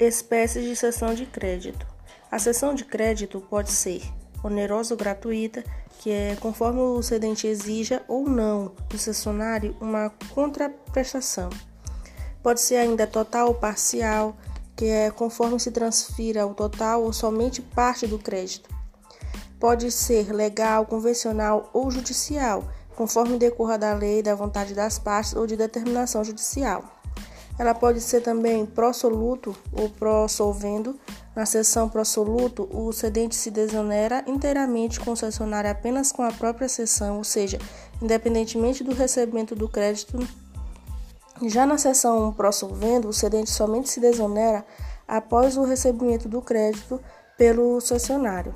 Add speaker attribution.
Speaker 1: Espécies de cessão de crédito. A cessão de crédito pode ser onerosa ou gratuita, que é conforme o cedente exija ou não do cessionário uma contraprestação. Pode ser ainda total ou parcial, que é conforme se transfira o total ou somente parte do crédito. Pode ser legal, convencional ou judicial, conforme decorra da lei, da vontade das partes ou de determinação judicial. Ela pode ser também pró-soluto ou pró-solvendo. Na seção pró-soluto, o cedente se desonera inteiramente concessionário apenas com a própria seção, ou seja, independentemente do recebimento do crédito. Já na seção pró-solvendo, o cedente somente se desonera após o recebimento do crédito pelo cessionário.